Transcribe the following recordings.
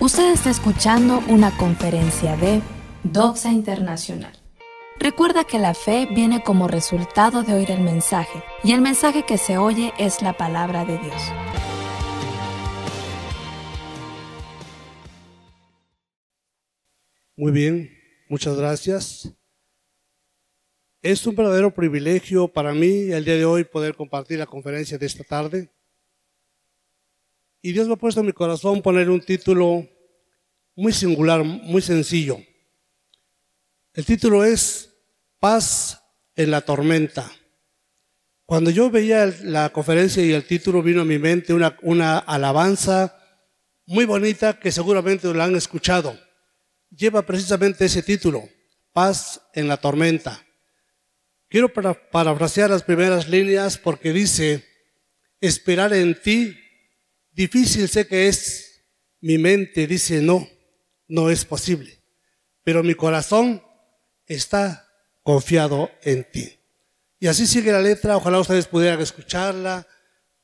Usted está escuchando una conferencia de Doxa Internacional. Recuerda que la fe viene como resultado de oír el mensaje, y el mensaje que se oye es la palabra de Dios. Muy bien, muchas gracias. Es un verdadero privilegio para mí el día de hoy poder compartir la conferencia de esta tarde. Y Dios me ha puesto en mi corazón poner un título muy singular, muy sencillo. El título es Paz en la tormenta. Cuando yo veía la conferencia y el título vino a mi mente una, una alabanza muy bonita que seguramente lo han escuchado. Lleva precisamente ese título, Paz en la tormenta. Quiero parafrasear las primeras líneas porque dice, esperar en ti, difícil sé que es, mi mente dice no, no es posible, pero mi corazón está confiado en ti. Y así sigue la letra, ojalá ustedes pudieran escucharla,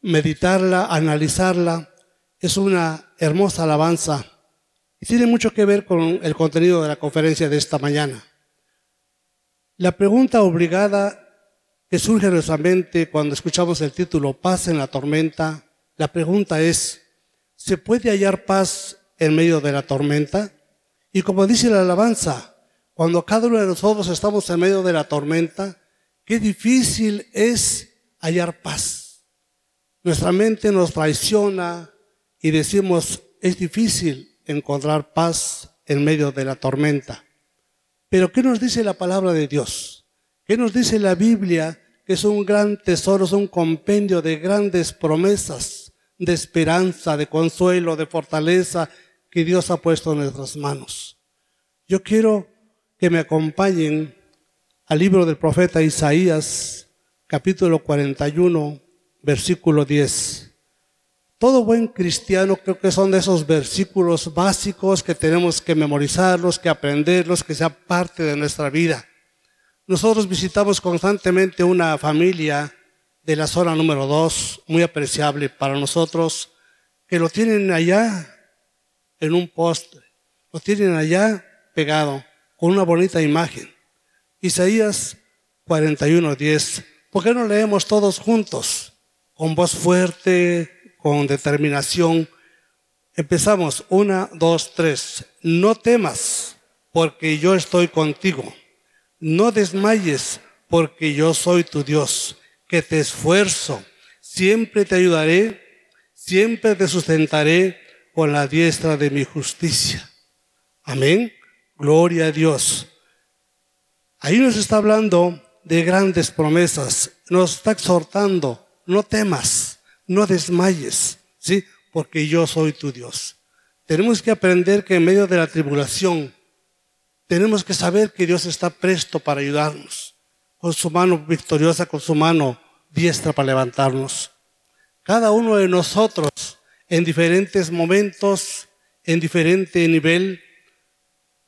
meditarla, analizarla. Es una hermosa alabanza y tiene mucho que ver con el contenido de la conferencia de esta mañana. La pregunta obligada que surge en nuestra mente cuando escuchamos el título Paz en la tormenta, la pregunta es, ¿se puede hallar paz en medio de la tormenta? Y como dice la alabanza, cuando cada uno de nosotros estamos en medio de la tormenta, qué difícil es hallar paz. Nuestra mente nos traiciona y decimos, es difícil encontrar paz en medio de la tormenta. Pero ¿qué nos dice la palabra de Dios? ¿Qué nos dice la Biblia? Que es un gran tesoro, es un compendio de grandes promesas, de esperanza, de consuelo, de fortaleza que Dios ha puesto en nuestras manos. Yo quiero que me acompañen al libro del profeta Isaías, capítulo 41, versículo 10. Todo buen cristiano creo que son de esos versículos básicos que tenemos que memorizarlos, que aprenderlos, que sea parte de nuestra vida. Nosotros visitamos constantemente una familia de la zona número 2, muy apreciable para nosotros, que lo tienen allá en un postre, lo tienen allá pegado con una bonita imagen. Isaías 41:10. ¿Por qué no leemos todos juntos? Con voz fuerte, con determinación. Empezamos. Una, dos, tres. No temas, porque yo estoy contigo. No desmayes, porque yo soy tu Dios, que te esfuerzo. Siempre te ayudaré, siempre te sustentaré con la diestra de mi justicia. Amén. Gloria a Dios. Ahí nos está hablando de grandes promesas. Nos está exhortando, no temas, no desmayes, ¿sí? Porque yo soy tu Dios. Tenemos que aprender que en medio de la tribulación, tenemos que saber que Dios está presto para ayudarnos, con su mano victoriosa, con su mano diestra para levantarnos. Cada uno de nosotros, en diferentes momentos, en diferente nivel,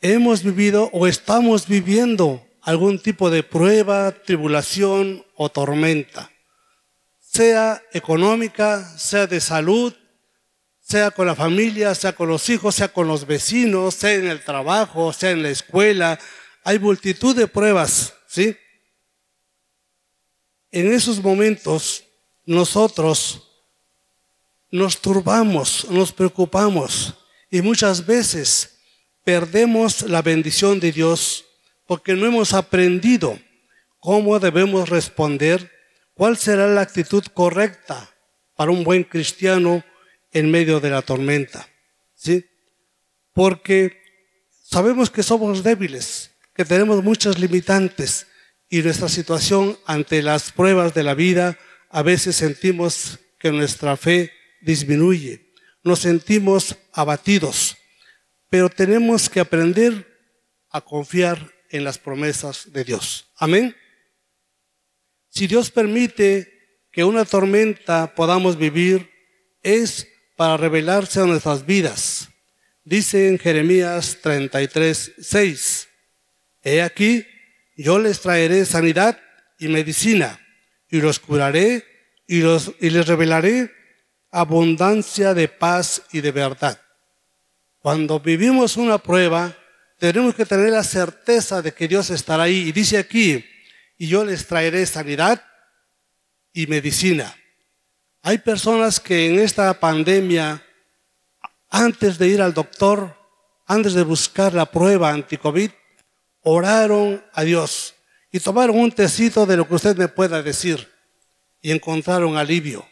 hemos vivido o estamos viviendo algún tipo de prueba, tribulación o tormenta, sea económica, sea de salud, sea con la familia, sea con los hijos, sea con los vecinos, sea en el trabajo, sea en la escuela. Hay multitud de pruebas, ¿sí? En esos momentos nosotros nos turbamos, nos preocupamos y muchas veces perdemos la bendición de Dios porque no hemos aprendido cómo debemos responder, cuál será la actitud correcta para un buen cristiano en medio de la tormenta. ¿Sí? Porque sabemos que somos débiles, que tenemos muchas limitantes y nuestra situación ante las pruebas de la vida a veces sentimos que nuestra fe disminuye, nos sentimos abatidos, pero tenemos que aprender a confiar en las promesas de Dios. Amén. Si Dios permite que una tormenta podamos vivir, es para revelarse a nuestras vidas. Dice en Jeremías 33, 6, He aquí, yo les traeré sanidad y medicina, y los curaré y, los, y les revelaré abundancia de paz y de verdad. Cuando vivimos una prueba, tenemos que tener la certeza de que Dios estará ahí. Y dice aquí, y yo les traeré sanidad y medicina. Hay personas que en esta pandemia, antes de ir al doctor, antes de buscar la prueba anti-COVID, oraron a Dios y tomaron un tecito de lo que usted me pueda decir y encontraron alivio.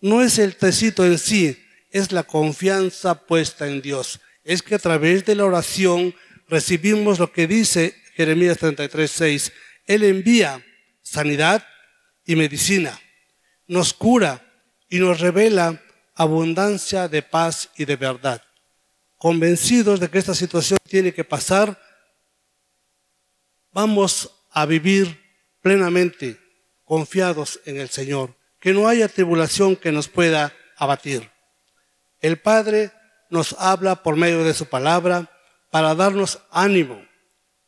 No es el tecito en sí, es la confianza puesta en Dios. Es que a través de la oración recibimos lo que dice Jeremías 33, 6. Él envía sanidad y medicina, nos cura y nos revela abundancia de paz y de verdad. Convencidos de que esta situación tiene que pasar, vamos a vivir plenamente confiados en el Señor, que no haya tribulación que nos pueda abatir. El Padre nos habla por medio de su palabra para darnos ánimo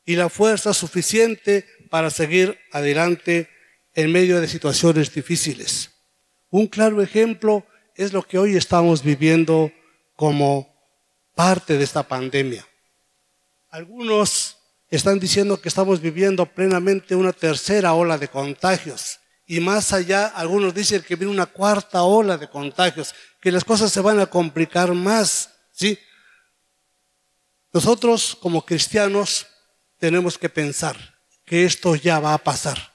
y la fuerza suficiente para seguir adelante en medio de situaciones difíciles. Un claro ejemplo es lo que hoy estamos viviendo como parte de esta pandemia. Algunos están diciendo que estamos viviendo plenamente una tercera ola de contagios. Y más allá, algunos dicen que viene una cuarta ola de contagios, que las cosas se van a complicar más, ¿sí? Nosotros como cristianos tenemos que pensar que esto ya va a pasar.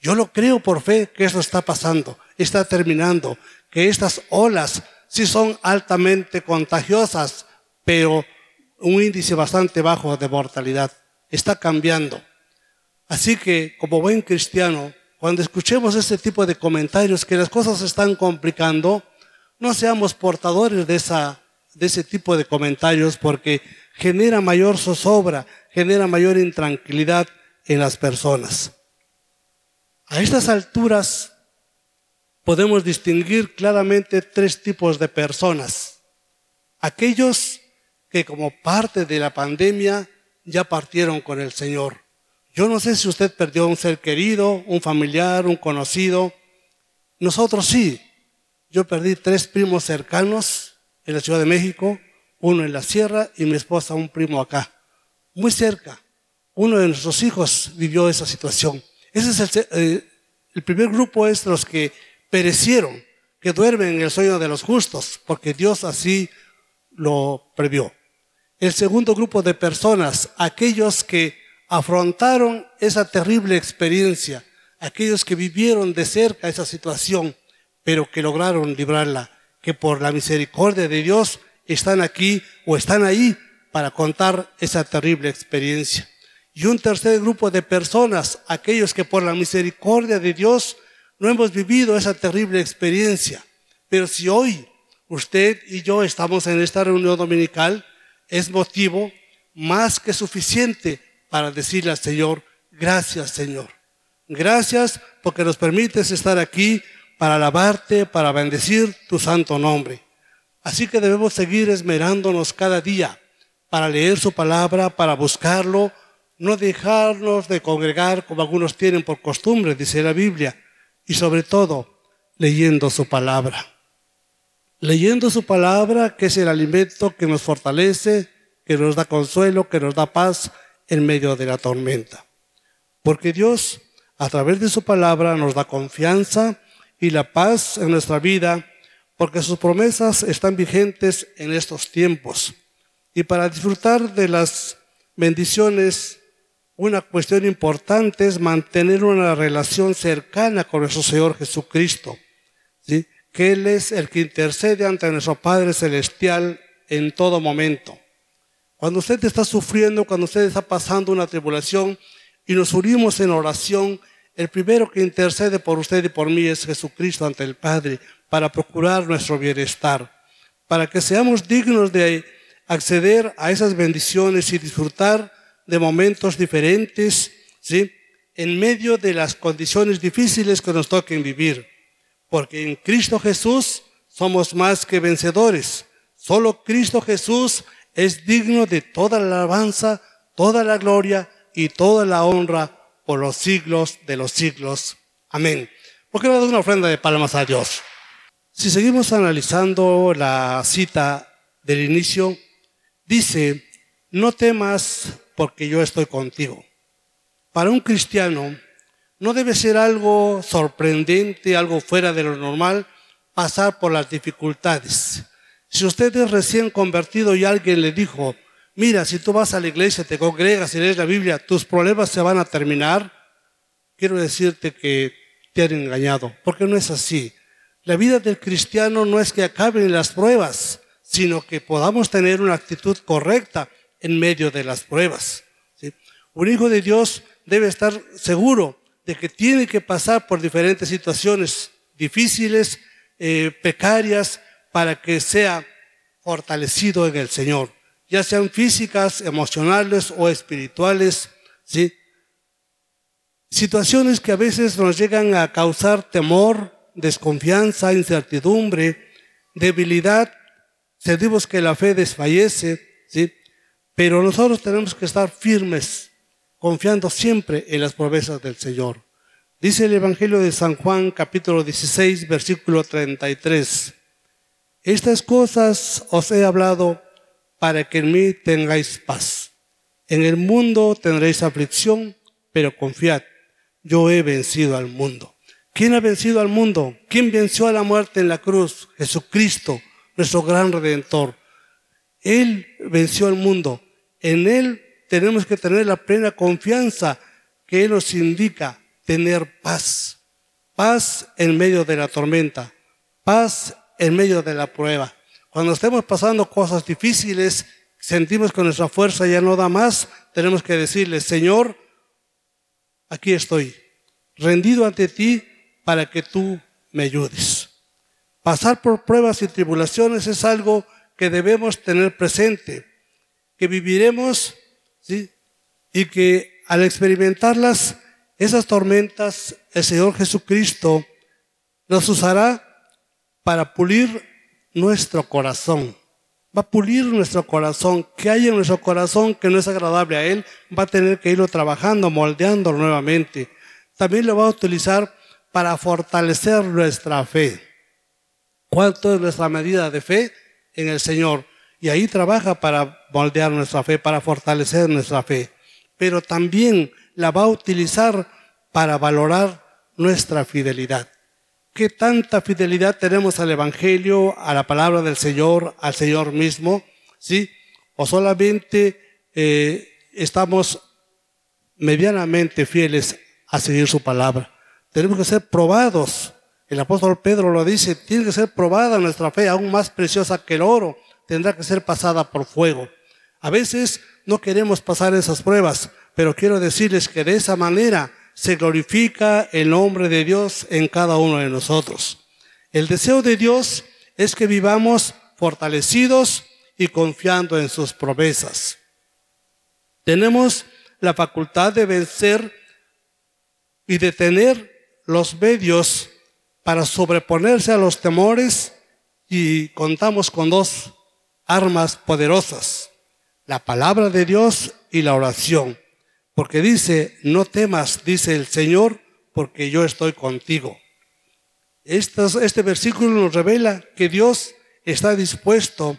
Yo lo creo por fe que esto está pasando, está terminando, que estas olas sí son altamente contagiosas, pero un índice bastante bajo de mortalidad está cambiando. Así que, como buen cristiano, cuando escuchemos este tipo de comentarios que las cosas se están complicando, no seamos portadores de, esa, de ese tipo de comentarios porque genera mayor zozobra, genera mayor intranquilidad en las personas. A estas alturas podemos distinguir claramente tres tipos de personas. Aquellos que como parte de la pandemia ya partieron con el Señor. Yo no sé si usted perdió un ser querido, un familiar, un conocido. Nosotros sí. Yo perdí tres primos cercanos en la Ciudad de México, uno en la sierra y mi esposa un primo acá, muy cerca. Uno de nuestros hijos vivió esa situación. Ese es el, eh, el primer grupo es los que perecieron, que duermen en el sueño de los justos, porque Dios así lo previó. El segundo grupo de personas, aquellos que afrontaron esa terrible experiencia, aquellos que vivieron de cerca esa situación, pero que lograron librarla, que por la misericordia de Dios están aquí o están ahí para contar esa terrible experiencia. Y un tercer grupo de personas, aquellos que por la misericordia de Dios no hemos vivido esa terrible experiencia. Pero si hoy usted y yo estamos en esta reunión dominical, es motivo más que suficiente para decirle al Señor, gracias Señor. Gracias porque nos permites estar aquí para alabarte, para bendecir tu santo nombre. Así que debemos seguir esmerándonos cada día para leer su palabra, para buscarlo, no dejarnos de congregar como algunos tienen por costumbre, dice la Biblia, y sobre todo leyendo su palabra leyendo su palabra, que es el alimento que nos fortalece, que nos da consuelo, que nos da paz en medio de la tormenta. Porque Dios, a través de su palabra, nos da confianza y la paz en nuestra vida, porque sus promesas están vigentes en estos tiempos. Y para disfrutar de las bendiciones, una cuestión importante es mantener una relación cercana con nuestro Señor Jesucristo. ¿sí? Que Él es el que intercede ante nuestro Padre Celestial en todo momento. Cuando usted está sufriendo, cuando usted está pasando una tribulación y nos unimos en oración, el primero que intercede por usted y por mí es Jesucristo ante el Padre para procurar nuestro bienestar, para que seamos dignos de acceder a esas bendiciones y disfrutar de momentos diferentes, ¿sí? En medio de las condiciones difíciles que nos toquen vivir porque en Cristo Jesús somos más que vencedores. Solo Cristo Jesús es digno de toda la alabanza, toda la gloria y toda la honra por los siglos de los siglos. Amén. ¿Por qué no una ofrenda de palmas a Dios? Si seguimos analizando la cita del inicio, dice, no temas porque yo estoy contigo. Para un cristiano no debe ser algo sorprendente, algo fuera de lo normal, pasar por las dificultades. Si usted es recién convertido y alguien le dijo, mira, si tú vas a la iglesia, te congregas y lees la Biblia, tus problemas se van a terminar, quiero decirte que te han engañado, porque no es así. La vida del cristiano no es que acaben las pruebas, sino que podamos tener una actitud correcta en medio de las pruebas. Un hijo de Dios debe estar seguro de que tiene que pasar por diferentes situaciones difíciles, eh, precarias, para que sea fortalecido en el Señor, ya sean físicas, emocionales o espirituales, ¿sí? Situaciones que a veces nos llegan a causar temor, desconfianza, incertidumbre, debilidad, sentimos que la fe desfallece, ¿sí? Pero nosotros tenemos que estar firmes, confiando siempre en las promesas del Señor. Dice el Evangelio de San Juan capítulo 16 versículo 33. Estas cosas os he hablado para que en mí tengáis paz. En el mundo tendréis aflicción, pero confiad, yo he vencido al mundo. ¿Quién ha vencido al mundo? ¿Quién venció a la muerte en la cruz? Jesucristo, nuestro gran redentor. Él venció al mundo. En Él tenemos que tener la plena confianza que Él nos indica tener paz. Paz en medio de la tormenta. Paz en medio de la prueba. Cuando estemos pasando cosas difíciles, sentimos que nuestra fuerza ya no da más, tenemos que decirle, Señor, aquí estoy, rendido ante ti para que tú me ayudes. Pasar por pruebas y tribulaciones es algo que debemos tener presente, que viviremos ¿sí? y que al experimentarlas esas tormentas, el Señor Jesucristo nos usará para pulir nuestro corazón. Va a pulir nuestro corazón. Que hay en nuestro corazón que no es agradable a Él, va a tener que irlo trabajando, moldeando nuevamente. También lo va a utilizar para fortalecer nuestra fe. ¿Cuánto es nuestra medida de fe en el Señor? Y ahí trabaja para moldear nuestra fe, para fortalecer nuestra fe. Pero también la va a utilizar para valorar nuestra fidelidad. ¿Qué tanta fidelidad tenemos al Evangelio, a la palabra del Señor, al Señor mismo? ¿Sí? ¿O solamente eh, estamos medianamente fieles a seguir su palabra? Tenemos que ser probados. El apóstol Pedro lo dice, tiene que ser probada nuestra fe, aún más preciosa que el oro, tendrá que ser pasada por fuego. A veces no queremos pasar esas pruebas, pero quiero decirles que de esa manera se glorifica el nombre de Dios en cada uno de nosotros. El deseo de Dios es que vivamos fortalecidos y confiando en sus promesas. Tenemos la facultad de vencer y de tener los medios para sobreponerse a los temores y contamos con dos armas poderosas, la palabra de Dios y la oración. Porque dice, no temas, dice el Señor, porque yo estoy contigo. este versículo nos revela que Dios está dispuesto,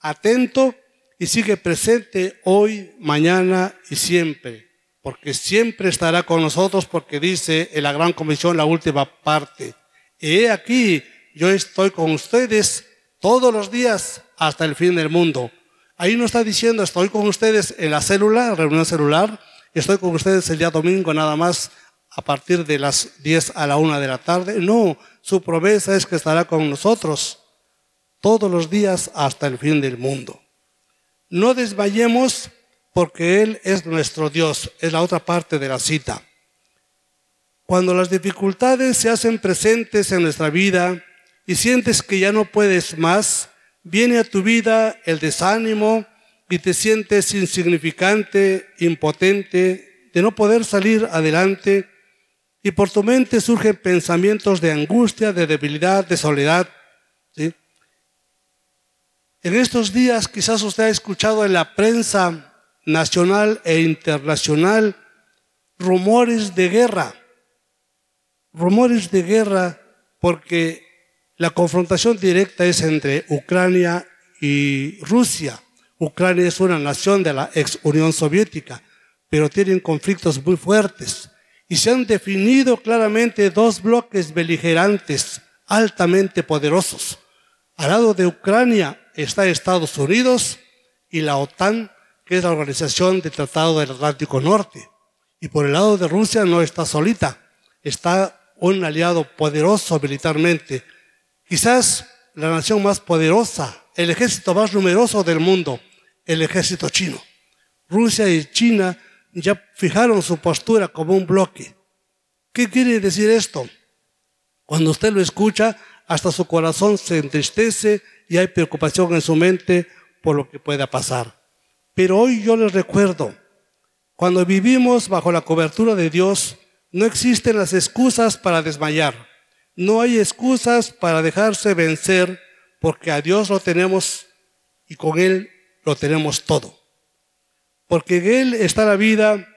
atento y sigue presente hoy, mañana y siempre. Porque siempre estará con nosotros porque dice en la gran comisión la última parte. He aquí, yo estoy con ustedes todos los días hasta el fin del mundo. Ahí no está diciendo estoy con ustedes en la célula, reunión celular, Estoy con ustedes el día domingo nada más a partir de las 10 a la 1 de la tarde. No, su promesa es que estará con nosotros todos los días hasta el fin del mundo. No desmayemos porque Él es nuestro Dios, es la otra parte de la cita. Cuando las dificultades se hacen presentes en nuestra vida y sientes que ya no puedes más, viene a tu vida el desánimo, y te sientes insignificante, impotente, de no poder salir adelante, y por tu mente surgen pensamientos de angustia, de debilidad, de soledad. En estos días quizás usted ha escuchado en la prensa nacional e internacional rumores de guerra, rumores de guerra porque la confrontación directa es entre Ucrania y Rusia. Ucrania es una nación de la ex Unión Soviética, pero tienen conflictos muy fuertes y se han definido claramente dos bloques beligerantes altamente poderosos. Al lado de Ucrania está Estados Unidos y la OTAN, que es la Organización de Tratado del Atlántico Norte. Y por el lado de Rusia no está solita, está un aliado poderoso militarmente, quizás la nación más poderosa, el ejército más numeroso del mundo, el ejército chino. Rusia y China ya fijaron su postura como un bloque. ¿Qué quiere decir esto? Cuando usted lo escucha, hasta su corazón se entristece y hay preocupación en su mente por lo que pueda pasar. Pero hoy yo les recuerdo, cuando vivimos bajo la cobertura de Dios, no existen las excusas para desmayar. No hay excusas para dejarse vencer porque a Dios lo tenemos y con Él lo tenemos todo. Porque en Él está la vida,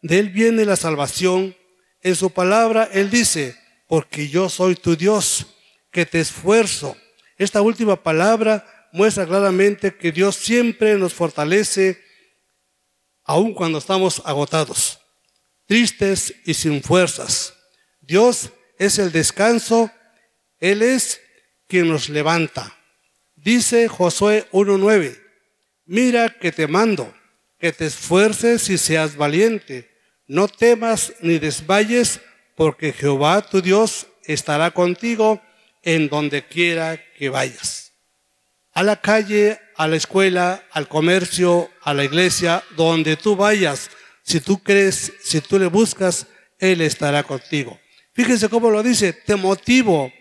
de Él viene la salvación. En su palabra Él dice, porque yo soy tu Dios, que te esfuerzo. Esta última palabra muestra claramente que Dios siempre nos fortalece, aun cuando estamos agotados, tristes y sin fuerzas. Dios es el descanso, Él es quien nos levanta. Dice Josué 1.9, mira que te mando, que te esfuerces y seas valiente, no temas ni desmayes, porque Jehová tu Dios estará contigo en donde quiera que vayas. A la calle, a la escuela, al comercio, a la iglesia, donde tú vayas, si tú crees, si tú le buscas, Él estará contigo. Fíjense cómo lo dice, te motivo,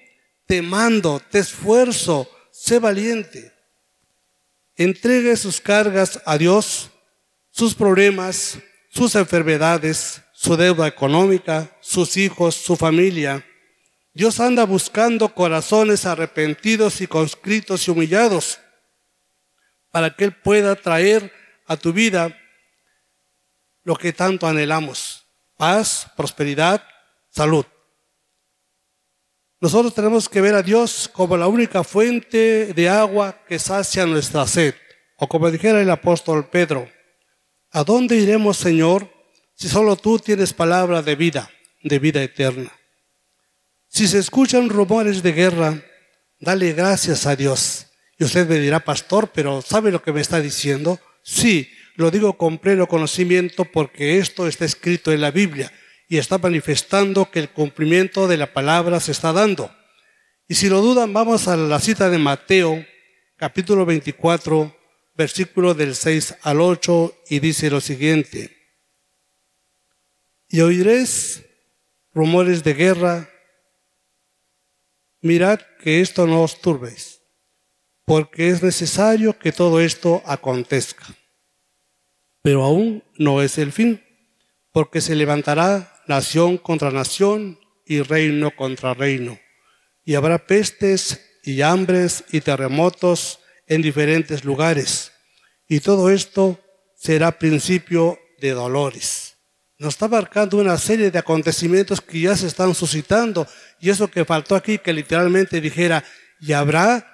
te mando, te esfuerzo, sé valiente. Entregue sus cargas a Dios, sus problemas, sus enfermedades, su deuda económica, sus hijos, su familia. Dios anda buscando corazones arrepentidos y conscritos y humillados para que Él pueda traer a tu vida lo que tanto anhelamos, paz, prosperidad, salud. Nosotros tenemos que ver a Dios como la única fuente de agua que sacia nuestra sed. O como dijera el apóstol Pedro, ¿a dónde iremos, Señor, si solo tú tienes palabra de vida, de vida eterna? Si se escuchan rumores de guerra, dale gracias a Dios. Y usted me dirá, pastor, pero ¿sabe lo que me está diciendo? Sí, lo digo con pleno conocimiento porque esto está escrito en la Biblia y está manifestando que el cumplimiento de la palabra se está dando. Y si lo dudan, vamos a la cita de Mateo, capítulo 24, versículo del 6 al 8, y dice lo siguiente. Y oiréis rumores de guerra, mirad que esto no os turbéis, porque es necesario que todo esto acontezca. Pero aún no es el fin, porque se levantará nación contra nación y reino contra reino. Y habrá pestes y hambres y terremotos en diferentes lugares. Y todo esto será principio de dolores. Nos está marcando una serie de acontecimientos que ya se están suscitando. Y eso que faltó aquí, que literalmente dijera, y habrá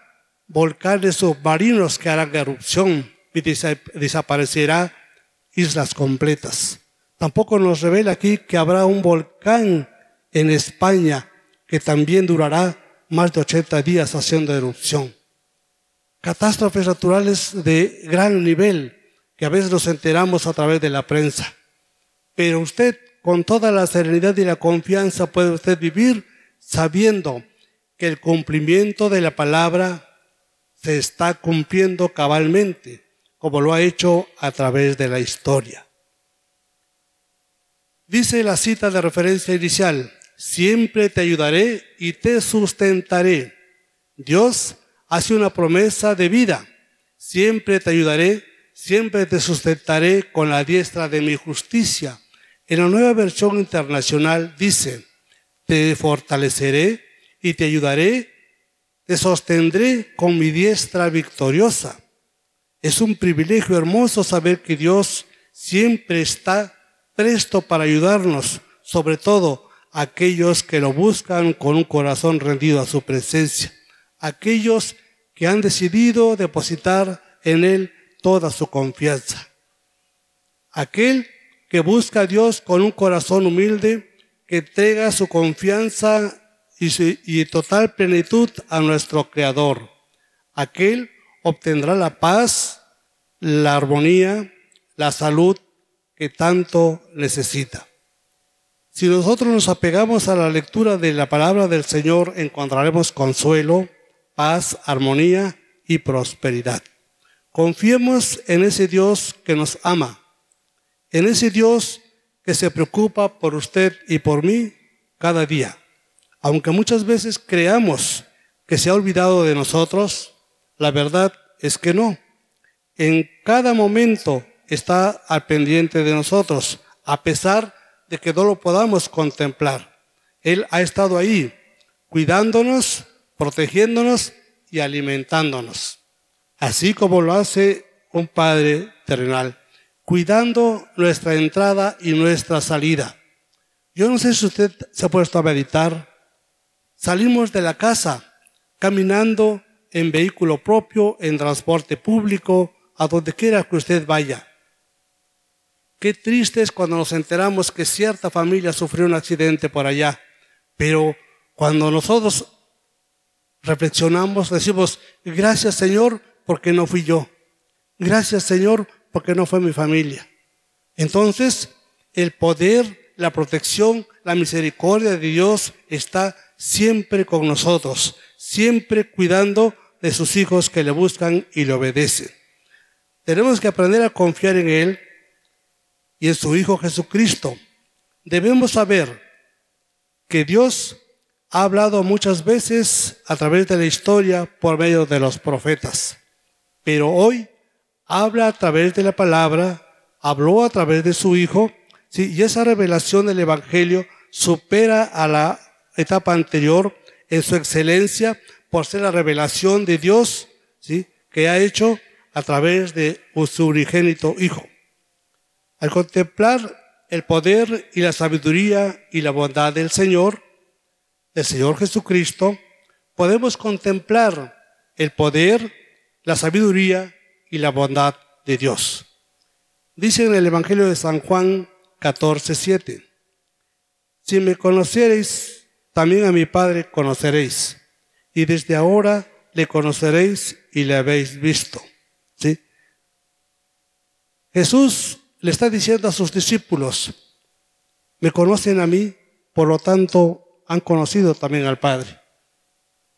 volcanes submarinos que harán erupción y desaparecerá islas completas. Tampoco nos revela aquí que habrá un volcán en España que también durará más de 80 días haciendo erupción. Catástrofes naturales de gran nivel que a veces nos enteramos a través de la prensa. Pero usted, con toda la serenidad y la confianza, puede usted vivir sabiendo que el cumplimiento de la palabra se está cumpliendo cabalmente, como lo ha hecho a través de la historia. Dice la cita de referencia inicial, siempre te ayudaré y te sustentaré. Dios hace una promesa de vida. Siempre te ayudaré, siempre te sustentaré con la diestra de mi justicia. En la nueva versión internacional dice, te fortaleceré y te ayudaré, te sostendré con mi diestra victoriosa. Es un privilegio hermoso saber que Dios siempre está presto para ayudarnos, sobre todo aquellos que lo buscan con un corazón rendido a su presencia, aquellos que han decidido depositar en Él toda su confianza. Aquel que busca a Dios con un corazón humilde, que entrega su confianza y, total plenitud a nuestro Creador. Aquel obtendrá la paz, la armonía, la salud que tanto necesita. Si nosotros nos apegamos a la lectura de la palabra del Señor, encontraremos consuelo, paz, armonía y prosperidad. Confiemos en ese Dios que nos ama, en ese Dios que se preocupa por usted y por mí cada día. Aunque muchas veces creamos que se ha olvidado de nosotros, la verdad es que no. En cada momento está al pendiente de nosotros, a pesar de que no lo podamos contemplar. Él ha estado ahí, cuidándonos, protegiéndonos y alimentándonos. Así como lo hace un Padre terrenal, cuidando nuestra entrada y nuestra salida. Yo no sé si usted se ha puesto a meditar. Salimos de la casa caminando en vehículo propio, en transporte público, a donde quiera que usted vaya. Qué triste es cuando nos enteramos que cierta familia sufrió un accidente por allá, pero cuando nosotros reflexionamos, decimos, gracias Señor porque no fui yo, gracias Señor porque no fue mi familia. Entonces, el poder, la protección, la misericordia de Dios está siempre con nosotros, siempre cuidando de sus hijos que le buscan y le obedecen. Tenemos que aprender a confiar en Él y en su Hijo Jesucristo. Debemos saber que Dios ha hablado muchas veces a través de la historia por medio de los profetas, pero hoy habla a través de la palabra, habló a través de su Hijo, ¿sí? y esa revelación del Evangelio supera a la etapa anterior en su excelencia por ser la revelación de Dios ¿sí? que ha hecho a través de su unigénito Hijo. Al contemplar el poder y la sabiduría y la bondad del Señor, del Señor Jesucristo, podemos contemplar el poder, la sabiduría y la bondad de Dios. Dice en el Evangelio de San Juan 14, 7, si me conociereis, también a mi Padre conoceréis, y desde ahora le conoceréis y le habéis visto. ¿Sí? Jesús le está diciendo a sus discípulos, me conocen a mí, por lo tanto han conocido también al Padre.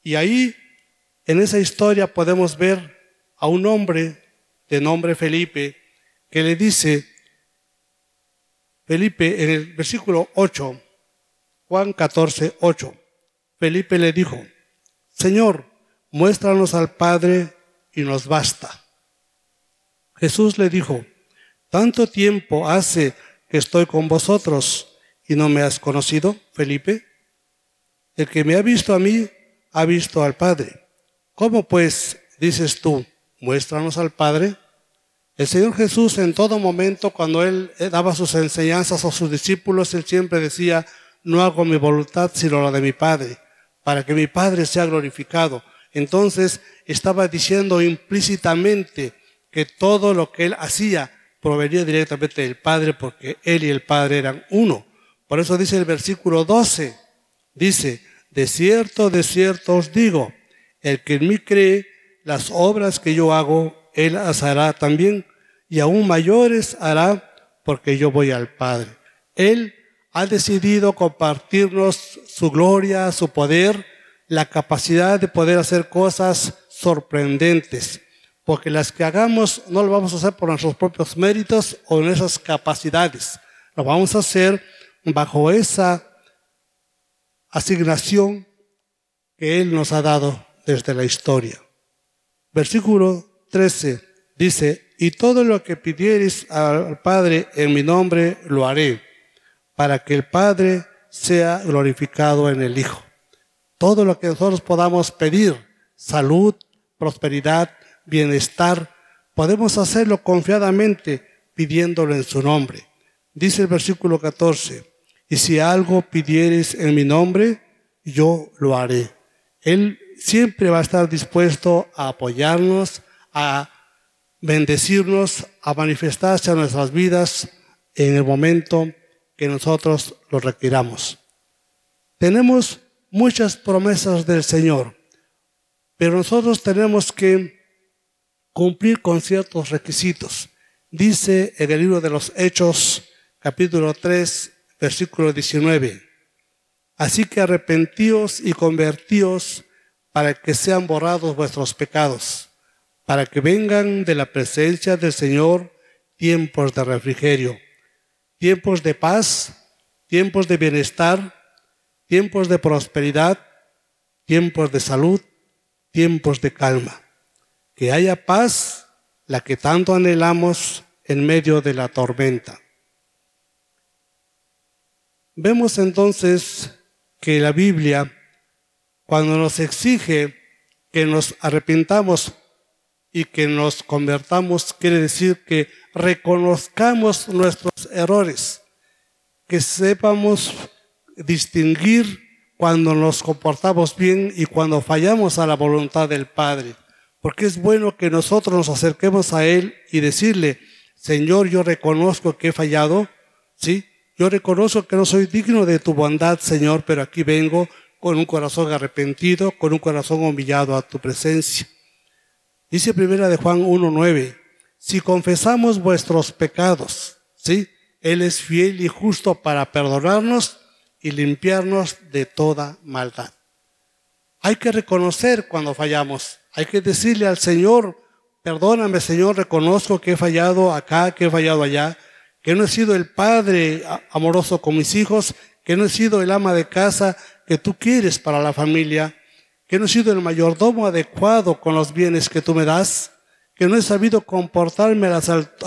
Y ahí, en esa historia, podemos ver a un hombre de nombre Felipe que le dice, Felipe en el versículo 8, Juan 14, 8, Felipe le dijo, Señor, muéstranos al Padre y nos basta. Jesús le dijo, tanto tiempo hace que estoy con vosotros y no me has conocido, Felipe. El que me ha visto a mí, ha visto al Padre. ¿Cómo pues dices tú, muéstranos al Padre? El Señor Jesús en todo momento, cuando Él daba sus enseñanzas a sus discípulos, Él siempre decía, no hago mi voluntad sino la de mi Padre, para que mi Padre sea glorificado. Entonces estaba diciendo implícitamente que todo lo que Él hacía provenía directamente del Padre porque Él y el Padre eran uno. Por eso dice el versículo 12, dice, de cierto, de cierto os digo, el que en mí cree, las obras que yo hago, Él las hará también, y aún mayores hará porque yo voy al Padre. Él ha decidido compartirnos su gloria, su poder, la capacidad de poder hacer cosas sorprendentes porque las que hagamos no lo vamos a hacer por nuestros propios méritos o en esas capacidades. Lo vamos a hacer bajo esa asignación que Él nos ha dado desde la historia. Versículo 13 dice, y todo lo que pidieres al Padre en mi nombre lo haré, para que el Padre sea glorificado en el Hijo. Todo lo que nosotros podamos pedir, salud, prosperidad, bienestar, podemos hacerlo confiadamente pidiéndolo en su nombre. Dice el versículo 14, y si algo pidieres en mi nombre, yo lo haré. Él siempre va a estar dispuesto a apoyarnos, a bendecirnos, a manifestarse a nuestras vidas en el momento que nosotros lo requiramos. Tenemos muchas promesas del Señor, pero nosotros tenemos que cumplir con ciertos requisitos. Dice en el libro de los Hechos, capítulo 3, versículo 19. Así que arrepentíos y convertíos para que sean borrados vuestros pecados, para que vengan de la presencia del Señor tiempos de refrigerio, tiempos de paz, tiempos de bienestar, tiempos de prosperidad, tiempos de salud, tiempos de calma. Que haya paz, la que tanto anhelamos en medio de la tormenta. Vemos entonces que la Biblia, cuando nos exige que nos arrepintamos y que nos convertamos, quiere decir que reconozcamos nuestros errores, que sepamos distinguir cuando nos comportamos bien y cuando fallamos a la voluntad del Padre. Porque es bueno que nosotros nos acerquemos a Él y decirle, Señor, yo reconozco que he fallado, ¿sí? Yo reconozco que no soy digno de tu bondad, Señor, pero aquí vengo con un corazón arrepentido, con un corazón humillado a tu presencia. Dice primera de Juan 1.9, si confesamos vuestros pecados, ¿sí? Él es fiel y justo para perdonarnos y limpiarnos de toda maldad. Hay que reconocer cuando fallamos. Hay que decirle al Señor, perdóname Señor, reconozco que he fallado acá, que he fallado allá que no he sido el padre amoroso con mis hijos, que no he sido el ama de casa que tú quieres para la familia, que no he sido el mayordomo adecuado con los bienes que tú me das, que no he sabido comportarme a,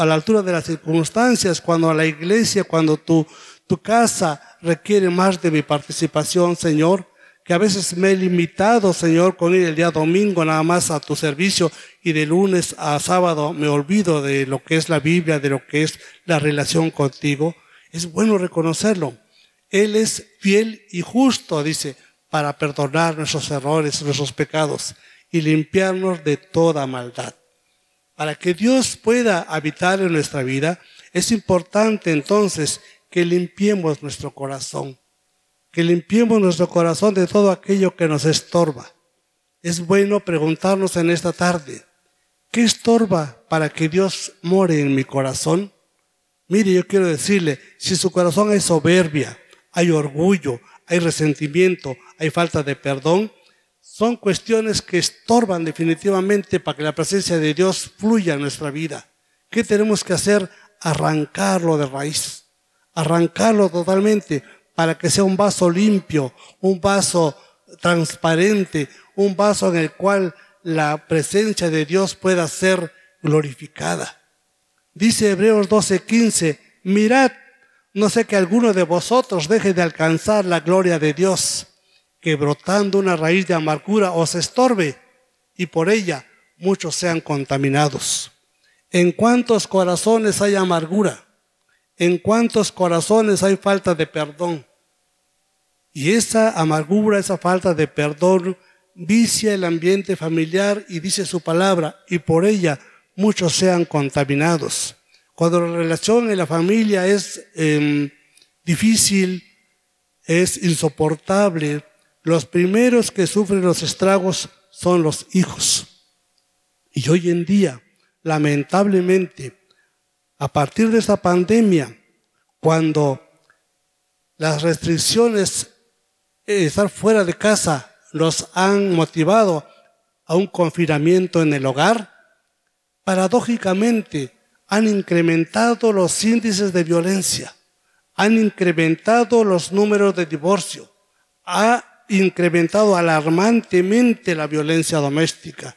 la altura de las circunstancias cuando la iglesia, cuando tu, tu casa requiere más de mi participación, Señor que a veces me he limitado, Señor, con ir el día domingo nada más a tu servicio y de lunes a sábado me olvido de lo que es la Biblia, de lo que es la relación contigo. Es bueno reconocerlo. Él es fiel y justo, dice, para perdonar nuestros errores, nuestros pecados y limpiarnos de toda maldad. Para que Dios pueda habitar en nuestra vida, es importante entonces que limpiemos nuestro corazón que limpiemos nuestro corazón de todo aquello que nos estorba. Es bueno preguntarnos en esta tarde, ¿qué estorba para que Dios more en mi corazón? Mire, yo quiero decirle, si su corazón hay soberbia, hay orgullo, hay resentimiento, hay falta de perdón, son cuestiones que estorban definitivamente para que la presencia de Dios fluya en nuestra vida. ¿Qué tenemos que hacer? Arrancarlo de raíz, arrancarlo totalmente para que sea un vaso limpio, un vaso transparente, un vaso en el cual la presencia de Dios pueda ser glorificada. Dice Hebreos 12:15, mirad, no sé que alguno de vosotros deje de alcanzar la gloria de Dios, que brotando una raíz de amargura os estorbe y por ella muchos sean contaminados. ¿En cuántos corazones hay amargura? En cuántos corazones hay falta de perdón. Y esa amargura, esa falta de perdón vicia el ambiente familiar y dice su palabra, y por ella muchos sean contaminados. Cuando la relación en la familia es em, difícil, es insoportable, los primeros que sufren los estragos son los hijos. Y hoy en día, lamentablemente, a partir de esta pandemia, cuando las restricciones de estar fuera de casa nos han motivado a un confinamiento en el hogar, paradójicamente han incrementado los índices de violencia, han incrementado los números de divorcio, ha incrementado alarmantemente la violencia doméstica.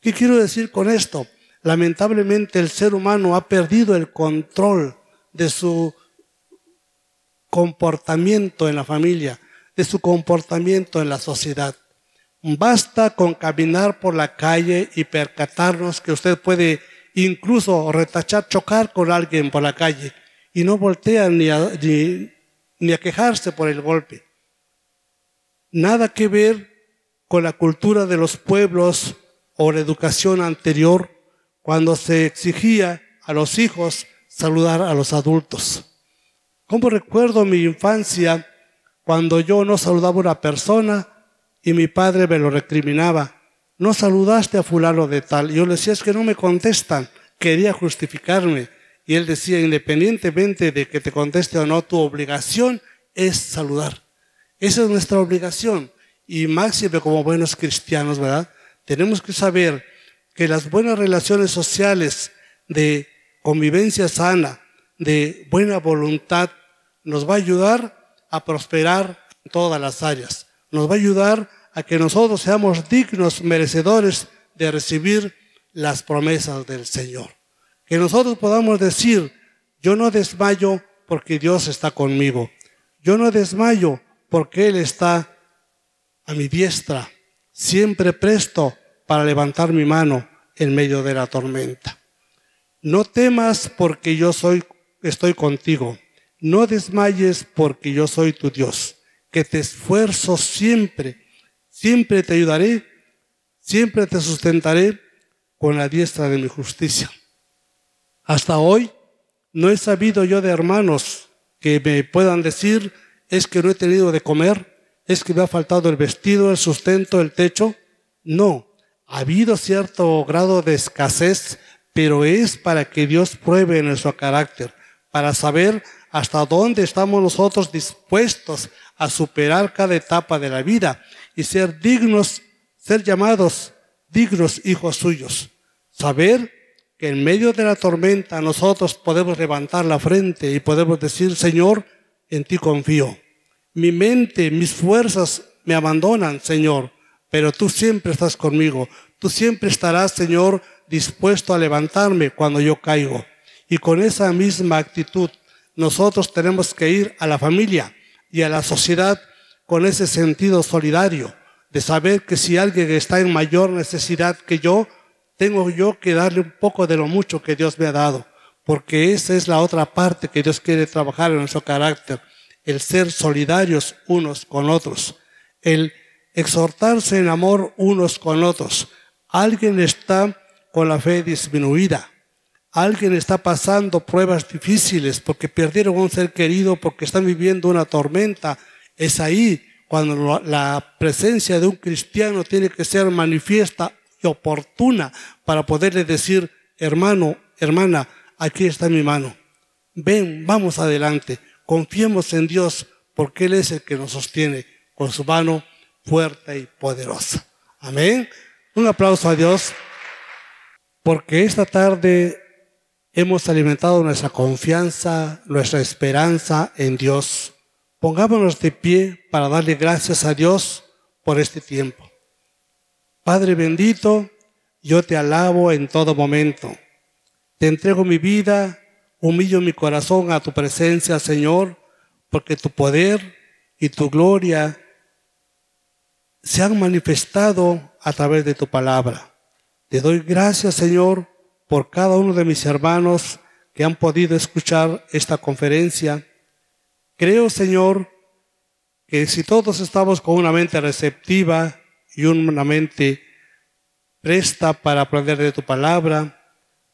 ¿Qué quiero decir con esto? Lamentablemente el ser humano ha perdido el control de su comportamiento en la familia, de su comportamiento en la sociedad. Basta con caminar por la calle y percatarnos que usted puede incluso retachar, chocar con alguien por la calle y no voltea ni a, ni a quejarse por el golpe. Nada que ver con la cultura de los pueblos o la educación anterior cuando se exigía a los hijos saludar a los adultos. ¿Cómo recuerdo mi infancia cuando yo no saludaba a una persona y mi padre me lo recriminaba? No saludaste a fulano de tal. Yo le decía, es que no me contestan. Quería justificarme. Y él decía, independientemente de que te conteste o no, tu obligación es saludar. Esa es nuestra obligación. Y máximo como buenos cristianos, ¿verdad? Tenemos que saber que las buenas relaciones sociales de convivencia sana, de buena voluntad, nos va a ayudar a prosperar en todas las áreas. Nos va a ayudar a que nosotros seamos dignos, merecedores de recibir las promesas del Señor. Que nosotros podamos decir, yo no desmayo porque Dios está conmigo. Yo no desmayo porque Él está a mi diestra, siempre presto para levantar mi mano en medio de la tormenta. No temas porque yo soy, estoy contigo. No desmayes porque yo soy tu Dios, que te esfuerzo siempre, siempre te ayudaré, siempre te sustentaré con la diestra de mi justicia. Hasta hoy no he sabido yo de hermanos que me puedan decir es que no he tenido de comer, es que me ha faltado el vestido, el sustento, el techo. No, ha habido cierto grado de escasez, pero es para que Dios pruebe nuestro carácter, para saber hasta dónde estamos nosotros dispuestos a superar cada etapa de la vida y ser dignos, ser llamados dignos hijos suyos. Saber que en medio de la tormenta nosotros podemos levantar la frente y podemos decir, Señor, en ti confío. Mi mente, mis fuerzas me abandonan, Señor, pero tú siempre estás conmigo. Tú siempre estarás, Señor, dispuesto a levantarme cuando yo caigo. Y con esa misma actitud, nosotros tenemos que ir a la familia y a la sociedad con ese sentido solidario, de saber que si alguien está en mayor necesidad que yo, tengo yo que darle un poco de lo mucho que Dios me ha dado, porque esa es la otra parte que Dios quiere trabajar en nuestro carácter, el ser solidarios unos con otros, el exhortarse en amor unos con otros. Alguien está con la fe disminuida. Alguien está pasando pruebas difíciles porque perdieron un ser querido, porque están viviendo una tormenta. Es ahí cuando la presencia de un cristiano tiene que ser manifiesta y oportuna para poderle decir, hermano, hermana, aquí está mi mano. Ven, vamos adelante. Confiemos en Dios porque Él es el que nos sostiene con su mano fuerte y poderosa. Amén. Un aplauso a Dios porque esta tarde hemos alimentado nuestra confianza, nuestra esperanza en Dios. Pongámonos de pie para darle gracias a Dios por este tiempo. Padre bendito, yo te alabo en todo momento. Te entrego mi vida, humillo mi corazón a tu presencia, Señor, porque tu poder y tu gloria se han manifestado a través de tu palabra. Te doy gracias, Señor, por cada uno de mis hermanos que han podido escuchar esta conferencia. Creo, Señor, que si todos estamos con una mente receptiva y una mente presta para aprender de tu palabra,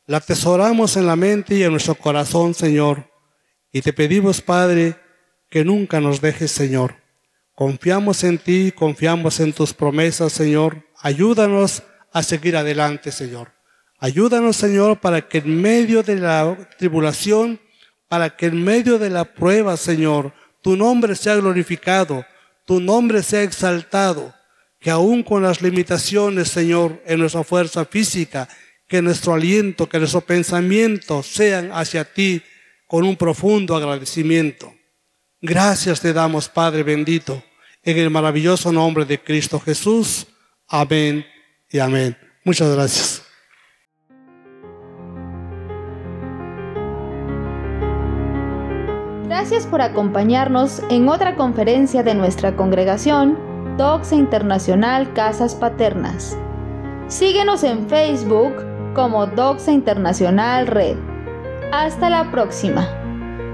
la atesoramos en la mente y en nuestro corazón, Señor, y te pedimos, Padre, que nunca nos dejes, Señor. Confiamos en ti, confiamos en tus promesas, Señor. Ayúdanos a seguir adelante, Señor. Ayúdanos, Señor, para que en medio de la tribulación, para que en medio de la prueba, Señor, tu nombre sea glorificado, tu nombre sea exaltado, que aún con las limitaciones, Señor, en nuestra fuerza física, que nuestro aliento, que nuestro pensamiento sean hacia ti con un profundo agradecimiento. Gracias te damos, Padre bendito en el maravilloso nombre de Cristo Jesús. Amén y amén. Muchas gracias. Gracias por acompañarnos en otra conferencia de nuestra congregación, Doxa Internacional Casas Paternas. Síguenos en Facebook como Doxa Internacional Red. Hasta la próxima.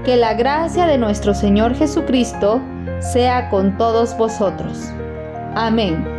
Que la gracia de nuestro Señor Jesucristo sea con todos vosotros. Amén.